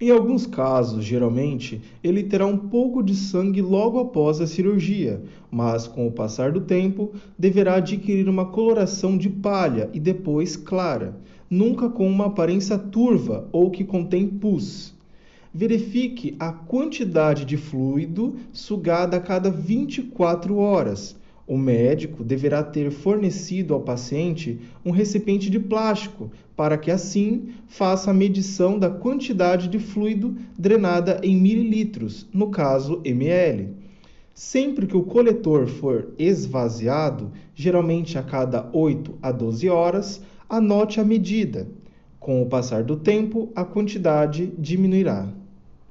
Em alguns casos, geralmente, ele terá um pouco de sangue logo após a cirurgia, mas com o passar do tempo, deverá adquirir uma coloração de palha e depois clara, nunca com uma aparência turva ou que contém pus. Verifique a quantidade de fluido sugada a cada 24 horas o médico deverá ter fornecido ao paciente um recipiente de plástico para que assim faça a medição da quantidade de fluido drenada em mililitros, no caso ml. Sempre que o coletor for esvaziado, geralmente a cada 8 a 12 horas, anote a medida. Com o passar do tempo, a quantidade diminuirá.